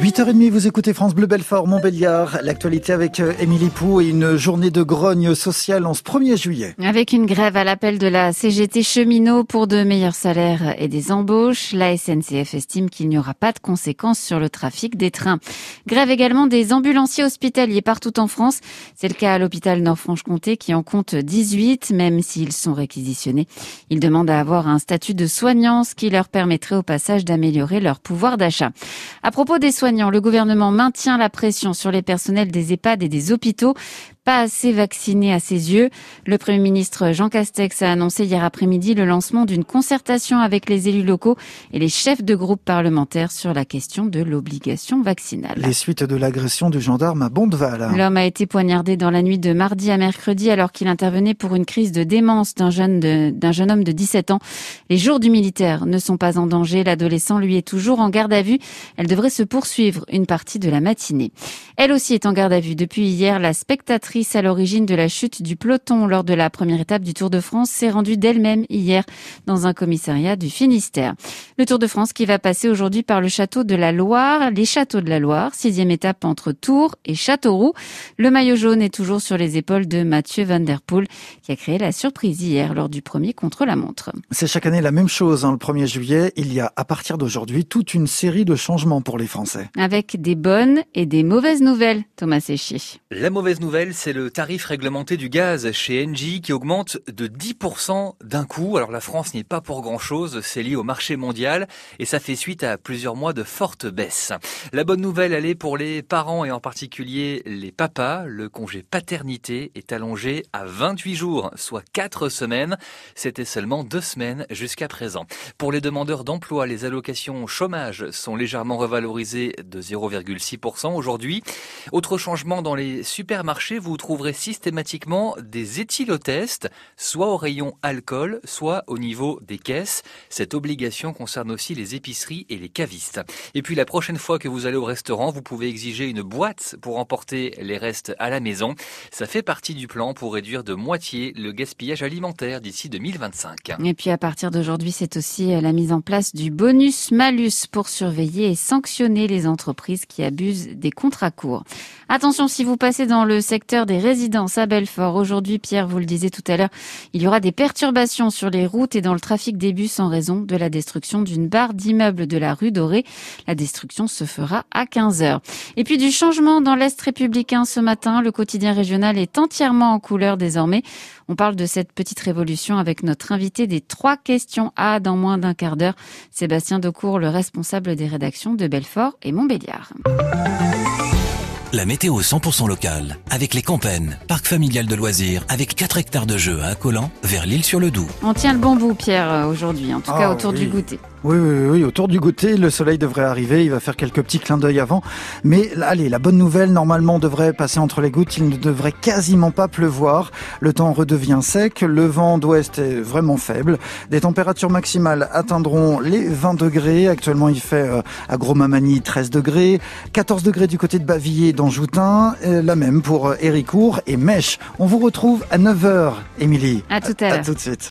8h30, vous écoutez France Bleu Belfort, Montbéliard. L'actualité avec euh, Émilie Pou et une journée de grogne sociale en ce 1er juillet. Avec une grève à l'appel de la CGT cheminot pour de meilleurs salaires et des embauches, la SNCF estime qu'il n'y aura pas de conséquences sur le trafic des trains. Grève également des ambulanciers hospitaliers partout en France. C'est le cas à l'hôpital Nord-Franche-Comté qui en compte 18, même s'ils sont réquisitionnés. Ils demandent à avoir un statut de soignant, ce qui leur permettrait au passage d'améliorer leur pouvoir d'achat. À propos des soignants, le gouvernement maintient la pression sur les personnels des EHPAD et des hôpitaux pas assez vaccinés à ses yeux. Le Premier ministre Jean Castex a annoncé hier après-midi le lancement d'une concertation avec les élus locaux et les chefs de groupe parlementaires sur la question de l'obligation vaccinale. Les suites de l'agression du gendarme à Bondeval. L'homme a été poignardé dans la nuit de mardi à mercredi alors qu'il intervenait pour une crise de démence d'un jeune, d'un jeune homme de 17 ans. Les jours du militaire ne sont pas en danger. L'adolescent, lui, est toujours en garde à vue. Elle devrait se poursuivre une partie de la matinée. Elle aussi est en garde à vue depuis hier. La spectatrice à l'origine de la chute du peloton lors de la première étape du Tour de France s'est rendue d'elle-même hier dans un commissariat du Finistère. Le Tour de France qui va passer aujourd'hui par le château de la Loire, les châteaux de la Loire, sixième étape entre Tours et Châteauroux. Le maillot jaune est toujours sur les épaules de Mathieu Van Der Poel qui a créé la surprise hier lors du premier contre-la-montre. C'est chaque année la même chose. Hein, le 1er juillet, il y a à partir d'aujourd'hui toute une série de changements pour les Français. Avec des bonnes et des mauvaises nouvelles, Thomas Séchier. La mauvaise nouvelle, c'est le tarif réglementé du gaz chez Engie qui augmente de 10% d'un coup. Alors la France n'y est pas pour grand-chose, c'est lié au marché mondial et ça fait suite à plusieurs mois de fortes baisses. La bonne nouvelle, elle est pour les parents et en particulier les papas. Le congé paternité est allongé à 28 jours, soit 4 semaines. C'était seulement 2 semaines jusqu'à présent. Pour les demandeurs d'emploi, les allocations chômage sont légèrement revalorisées de 0,6% aujourd'hui. Autre changement dans les supermarchés, vous trouverez systématiquement des éthylotests, soit au rayon alcool, soit au niveau des caisses. Cette obligation concerne aussi les épiceries et les cavistes. Et puis la prochaine fois que vous allez au restaurant, vous pouvez exiger une boîte pour emporter les restes à la maison. Ça fait partie du plan pour réduire de moitié le gaspillage alimentaire d'ici 2025. Et puis à partir d'aujourd'hui, c'est aussi la mise en place du bonus-malus pour surveiller et sanctionner les entreprises qui abusent des contrats courts. Attention, si vous passez dans le secteur des résidences à Belfort, aujourd'hui, Pierre, vous le disiez tout à l'heure, il y aura des perturbations sur les routes et dans le trafic des bus en raison de la destruction d'une barre d'immeuble de la rue Dorée. La destruction se fera à 15 heures. Et puis du changement dans l'Est républicain ce matin, le quotidien régional est entièrement en couleur désormais. On parle de cette petite révolution avec notre invité des trois questions A dans moins d'un quart d'heure, Sébastien Decour, le responsable des rédactions de Belfort et Montbéliard. La météo 100% locale, avec les Campennes, parc familial de loisirs, avec 4 hectares de jeux à Collant, vers l'île sur le Doubs. On tient le bon bout, Pierre, aujourd'hui, en tout cas ah autour du goûter. Oui, oui, oui, autour du goûter, le soleil devrait arriver, il va faire quelques petits clins d'œil avant. Mais allez, la bonne nouvelle, normalement, devrait passer entre les gouttes, il ne devrait quasiment pas pleuvoir. Le temps redevient sec, le vent d'ouest est vraiment faible. Des températures maximales atteindront les 20 degrés. Actuellement, il fait euh, à Gros-Mamani 13 degrés, 14 degrés du côté de Bavilliers, d'Anjoutin, euh, la même pour euh, Héricourt et Mèche. On vous retrouve à 9h, Émilie. À tout à l'heure. À tout de suite.